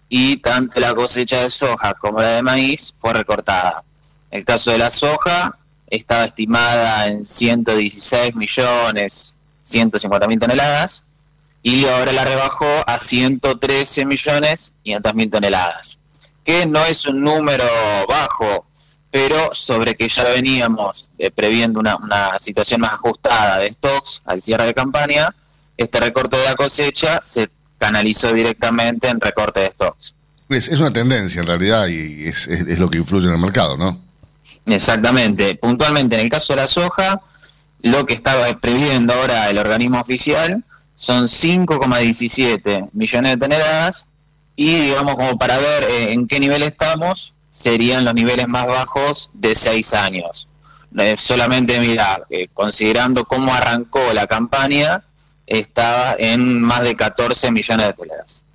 y tanto la cosecha de soja como la de maíz fue recortada. El caso de la soja estaba estimada en 116 millones 150 mil toneladas y ahora la rebajó a 113 millones 500 mil toneladas, que no es un número bajo, pero sobre que ya veníamos eh, previendo una, una situación más ajustada de stocks al cierre de campaña, este recorte de la cosecha se canalizó directamente en recorte de stocks. Es, es una tendencia en realidad y es, es- es lo que influye en el mercado, ¿no? Exactamente. Puntualmente, en el caso de la soja, lo que estaba previendo ahora el organismo oficial son 5,17 millones de toneladas y, digamos, como para ver eh, en qué nivel estamos, serían los niveles más bajos de seis años. Eh, solamente, mira, eh, considerando cómo arrancó la campaña, estaba en más de 14 millones de toneladas.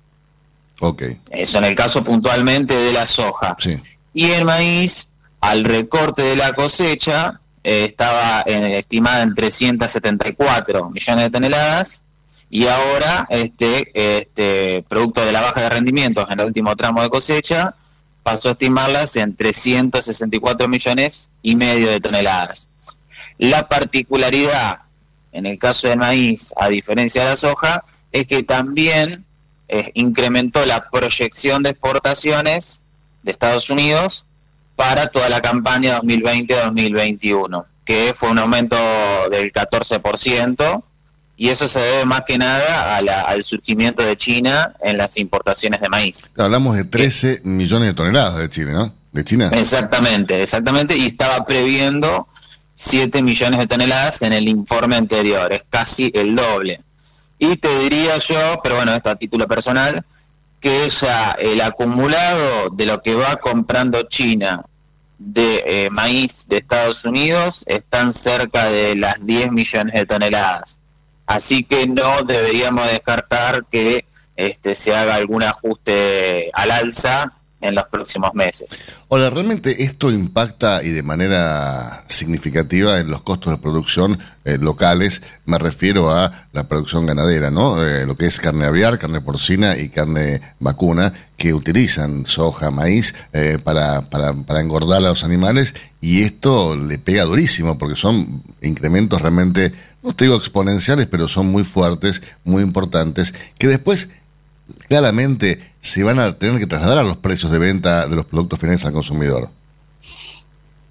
Ok. Eso en el caso puntualmente de la soja. Sí. Y el maíz, al recorte de la cosecha, eh, estaba eh, estimada en 374 millones de toneladas y ahora, este, este, producto de la baja de rendimientos en el último tramo de cosecha, pasó a estimarlas en 364 millones y medio de toneladas. La particularidad en el caso del maíz, a diferencia de la soja, es que también eh, incrementó la proyección de exportaciones de Estados Unidos para toda la campaña 2020-2021, que fue un aumento del 14%, y eso se debe más que nada a la- al surgimiento de China en las importaciones de maíz. Hablamos de 13 millones de toneladas de Chile, ¿no? De China. Exactamente, exactamente, y estaba previendo 7 millones de toneladas en el informe anterior, es casi el doble. Y te diría yo, pero bueno, esto a título personal, que ya el acumulado de lo que va comprando China de eh, maíz de Estados Unidos están cerca de las 10 millones de toneladas. Así que no deberíamos descartar que este, se haga algún ajuste al alza en los próximos meses. Ahora, ¿realmente esto impacta y de manera significativa en los costos de producción eh, locales? Me refiero a la producción ganadera, ¿no? Eh, lo que es carne aviar, carne porcina y carne vacuna, que utilizan soja, maíz eh, para, para, para engordar a los animales y esto le pega durísimo porque son incrementos realmente, no te digo exponenciales, pero son muy fuertes, muy importantes, que después claramente se van a tener que trasladar a los precios de venta de los productos finales al consumidor.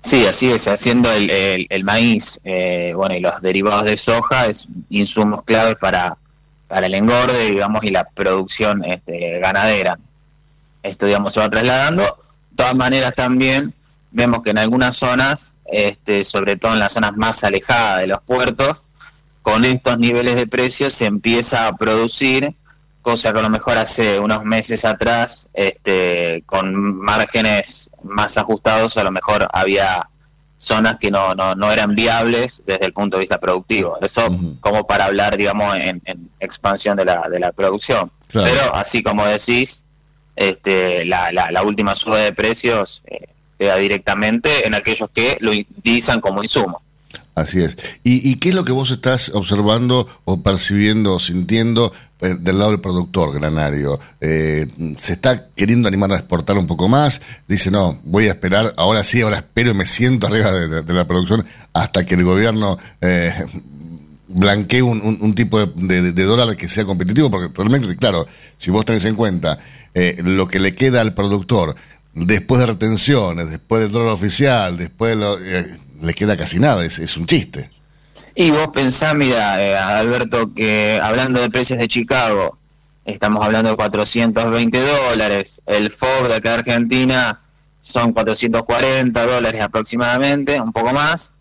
Sí, así es, haciendo el, el, maíz, eh, bueno, y los derivados de soja es insumos claves para, para el engorde, digamos, y la producción este, ganadera. Esto, digamos, se va trasladando. De todas maneras, también vemos que en algunas zonas, este, sobre todo en las zonas más alejadas de los puertos, con estos niveles de precios se empieza a producir cosa que a lo mejor hace unos meses atrás, este, con márgenes más ajustados, a lo mejor había zonas que no, no, no eran viables desde el punto de vista productivo. Eso como para hablar, digamos, en, expansión de la, de la producción. Pero así como decís, este, la, la, última suba de precios eh, queda directamente en aquellos que lo utilizan como insumo. Así es. ¿Y, qué es lo que vos estás observando o percibiendo o sintiendo eh, del lado del productor granario? Eh, ¿Se está queriendo animar a exportar un poco más? Dice, no, voy a esperar, ahora sí, ahora espero y me siento arriba de, la producción hasta que el gobierno eh, blanquee un, tipo de, dólar que sea competitivo, porque realmente, claro, si vos tenés en cuenta lo que le queda al productor después de retenciones, después del dólar oficial, después de lo le queda casi nada, es, es un chiste. Y vos pensás, mira, eh, Alberto, que hablando de precios de Chicago, estamos hablando de 420 dólares, el FOB de acá de Argentina son 440 dólares aproximadamente, un poco más,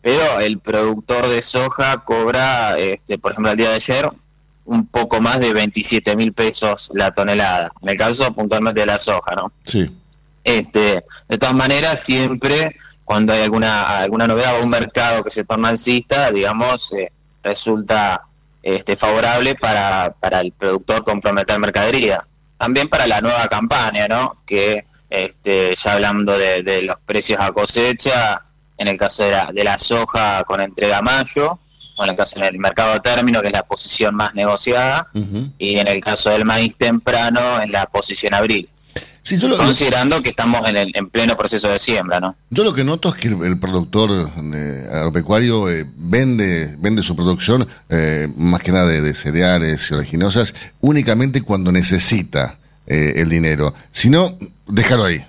pero el productor de soja cobra, este, por ejemplo, el día de ayer, un poco más de 27 mil pesos la tonelada, en el caso puntualmente de la soja, ¿no? Sí. Este, de todas maneras, siempre cuando hay alguna alguna novedad o un mercado que se torna alcista, digamos, eh, resulta este, favorable para, para el productor comprometer mercadería. También para la nueva campaña, ¿no? Que este, ya hablando de, los precios a cosecha, en el caso de la, de la soja con entrega a mayo, o en el caso del mercado a término, que es la posición más negociada, y en el caso del maíz temprano, en la posición abril considerando que estamos en, el, en pleno proceso de siembra, ¿no? Yo lo que noto es que el, productor eh, agropecuario eh, vende vende su producción, eh, más que nada de, cereales y oleaginosas, únicamente cuando necesita el dinero. Si no, déjalo ahí.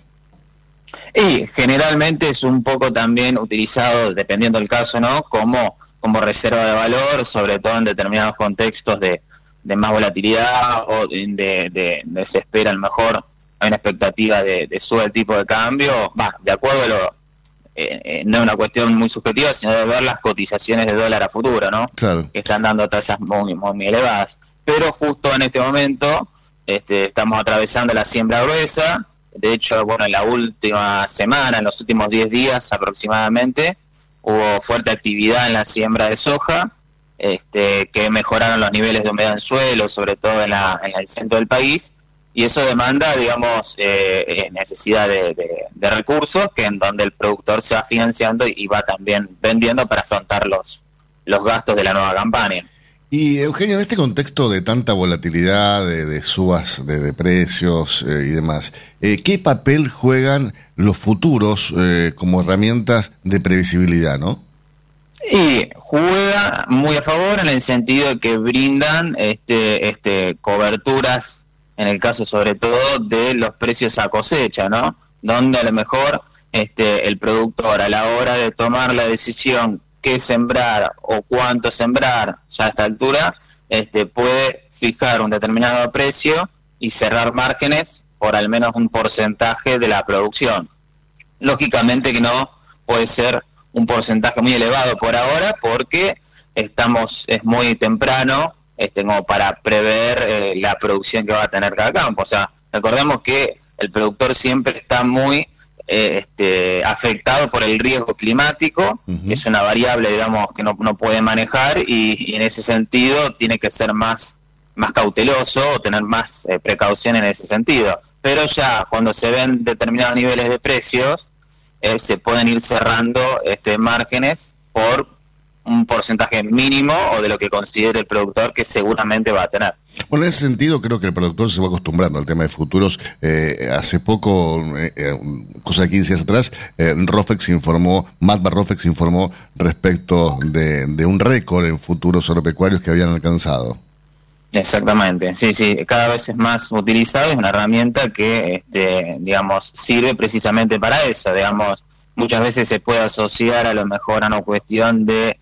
Y generalmente es un poco también utilizado, dependiendo del caso, ¿no? Como, como reserva de valor, sobre todo en determinados contextos de, de más volatilidad o de, de, de se espera a lo mejor hay una expectativa de, de sube el tipo de cambio, va, de acuerdo a lo, eh, eh, no es una cuestión muy subjetiva, sino de ver las cotizaciones de dólar a futuro, ¿no? Claro. Que están dando tasas muy, muy, elevadas. Pero justo en este momento este, estamos atravesando la siembra gruesa. De hecho, bueno, en la última semana, en los últimos 10 días aproximadamente, hubo fuerte actividad en la siembra de soja, este, que mejoraron los niveles de humedad en suelo, sobre todo en, la, en el centro del país, y eso demanda, digamos, eh, eh, necesidad de, recursos que en donde el productor se va financiando y va también vendiendo para afrontar los, los gastos de la nueva campaña. Y Eugenio, en este contexto de tanta volatilidad, de, subas de, precios eh, y demás, ¿qué papel juegan los futuros como herramientas de previsibilidad, no? Y juega muy a favor en el sentido de que brindan este, este, coberturas en el caso sobre todo de los precios a cosecha, ¿no? Donde a lo mejor este, el productor a la hora de tomar la decisión qué sembrar o cuánto sembrar ya a esta altura, este, puede fijar un determinado precio y cerrar márgenes por al menos un porcentaje de la producción. Lógicamente que no puede ser un porcentaje muy elevado por ahora porque estamos es muy temprano este, como para prever eh, la producción que va a tener cada campo. O sea, recordemos que el productor siempre está muy eh, este, afectado por el riesgo climático, es una variable, digamos, que no, no puede manejar y, en ese sentido tiene que ser más más cauteloso o tener más eh, precaución en ese sentido. Pero ya cuando se ven determinados niveles de precios, se pueden ir cerrando este, márgenes por un porcentaje mínimo o de lo que considere el productor que seguramente va a tener. Bueno, en ese sentido creo que el productor se va acostumbrando al tema de futuros. Eh, hace poco, eh, eh, cosa de 15 días atrás, Rofex informó, Matba Rofex informó respecto de, un récord en futuros agropecuarios que habían alcanzado. Exactamente, sí, sí, cada vez es más utilizado, es una herramienta que, este, digamos, sirve precisamente para eso, digamos, muchas veces se puede asociar a lo mejor a una cuestión de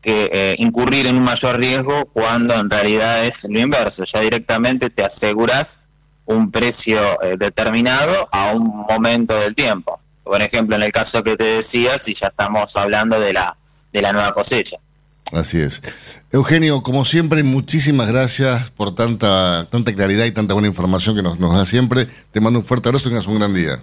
que eh, incurrir en un mayor riesgo cuando en realidad es lo inverso, ya directamente te aseguras un precio eh, determinado a un momento del tiempo. Por ejemplo, en el caso que te decía, si ya estamos hablando de la, de la nueva cosecha. Así es. Eugenio, como siempre, muchísimas gracias por tanta, tanta claridad y tanta buena información que nos, nos da siempre. Te mando un fuerte abrazo y tengas un gran día.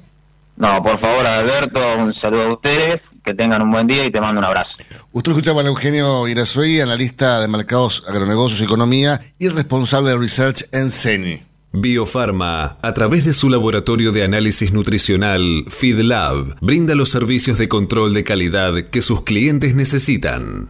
No, por favor, Alberto, un saludo a ustedes, que tengan un buen día y te mando un abrazo. Usted escuchaba a Eugenio Irazuey, analista de mercados, agronegocios y economía y responsable de research en CENI. Biofarma, a través de su laboratorio de análisis nutricional FeedLab, brinda los servicios de control de calidad que sus clientes necesitan.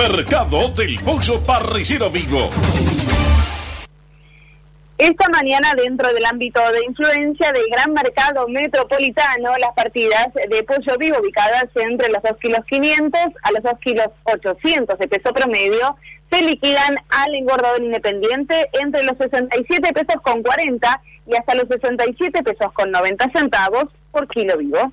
Mercado del Pollo Parricero Vivo. Esta mañana, dentro del ámbito de influencia del gran mercado metropolitano, las partidas de pollo vivo ubicadas entre los 2 kilos 500 a los 2 kilos 800 de peso promedio se liquidan al engordador independiente entre los 67 pesos con 40 y hasta los 67 pesos con 90 centavos por kilo vivo.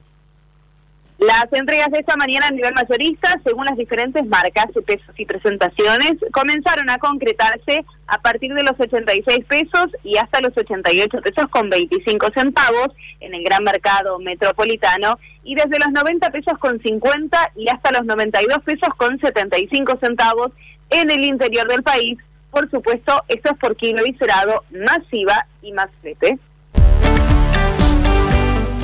Las entregas de esta mañana a nivel mayorista, según las diferentes marcas, pesos y presentaciones, comenzaron a concretarse a partir de los 86 pesos y hasta los 88 pesos con 25 centavos en el gran mercado metropolitano. Y desde los 90 pesos con 50 y hasta los 92 pesos con 75 centavos en el interior del país, por supuesto, esto es por kilo viscerado, más IVA y más flete.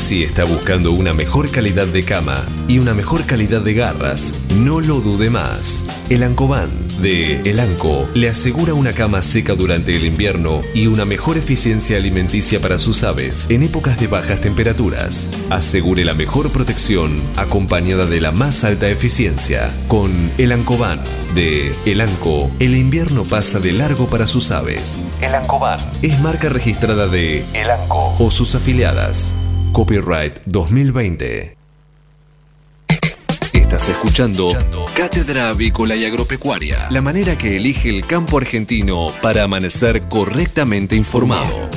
Si está buscando una mejor calidad de cama y una mejor calidad de garras, no lo dude más. El Ancoban de El Anco le asegura una cama seca durante el invierno y una mejor eficiencia alimenticia para sus aves en épocas de bajas temperaturas. Asegure la mejor protección acompañada de la más alta eficiencia. Con El Ancoban de El Anco, el invierno pasa de largo para sus aves. El Ancoban es marca registrada de El Anco o sus afiliadas. Copyright 2020. Estás escuchando Cátedra Avícola y Agropecuaria, la manera que elige el campo argentino para amanecer correctamente informado.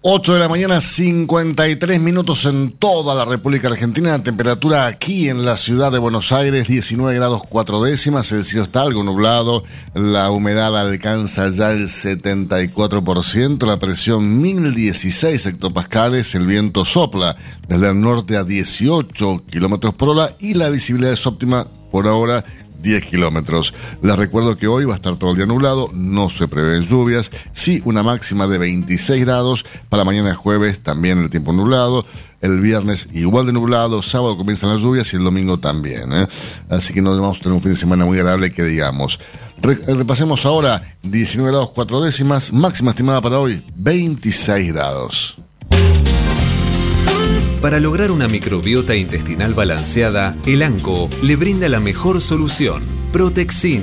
8 de la mañana, 53 minutos en toda la República Argentina. Temperatura aquí en la ciudad de Buenos Aires, 19 grados 4 décimas. El cielo está algo nublado. La humedad alcanza ya el 74%. La presión 1016 hectopascales. El viento sopla desde el norte a 18 kilómetros por hora. Y la visibilidad es óptima por ahora 10 kilómetros. Les recuerdo que hoy va a estar todo el día nublado, no se prevén lluvias, sí una máxima de 26 grados, para mañana jueves también el tiempo nublado, el viernes igual de nublado, sábado comienzan las lluvias y el domingo también. ¿eh? Así que no vamos a tener un fin de semana muy agradable que digamos. repasemos ahora 19 grados 4 décimas, máxima estimada para hoy 26 grados. Para lograr una microbiota intestinal balanceada, el ANCO le brinda la mejor solución, Protexin,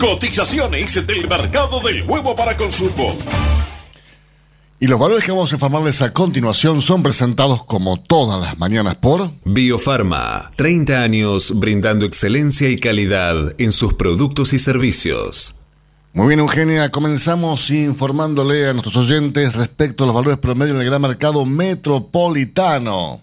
Cotizaciones del mercado del huevo para consumo. Y los valores que vamos a informarles a continuación son presentados como todas las mañanas por Biofarma, 30 años brindando excelencia y calidad en sus productos y servicios. Muy bien, Eugenia, comenzamos informándole a nuestros oyentes respecto a los valores promedio en el gran mercado metropolitano.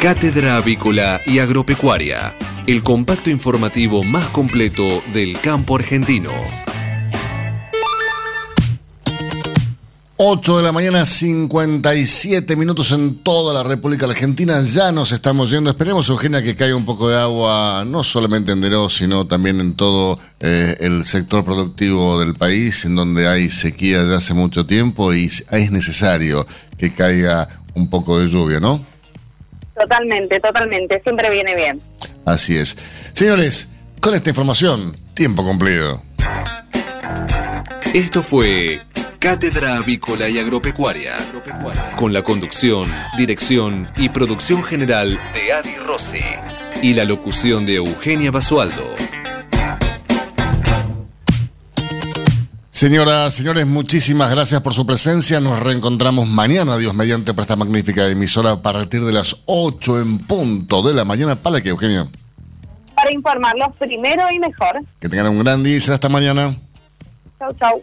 Cátedra Avícola y Agropecuaria, el compacto informativo más completo del campo argentino. 8 de la mañana, 57 minutos en toda la República Argentina. Ya nos estamos yendo. Esperemos, Eugenia, que caiga un poco de agua, no solamente en Deró, sino también en todo eh, el sector productivo del país, en donde hay sequía ya hace mucho tiempo y es necesario que caiga un poco de lluvia, ¿no? Totalmente, totalmente. Siempre viene bien. Así es. Señores, con esta información, tiempo cumplido. Esto fue Cátedra Avícola y Agropecuaria, con la conducción, dirección y producción general de Adi Rossi y la locución de Eugenia Basualdo. Señoras, señores, muchísimas gracias por su presencia. Nos reencontramos mañana, Dios mediante, para esta magnífica emisora a partir de las 8 en punto de la mañana. ¿Para qué, Eugenio? Para informarlos primero y mejor. Que tengan un gran día y será hasta mañana. Chau, chau.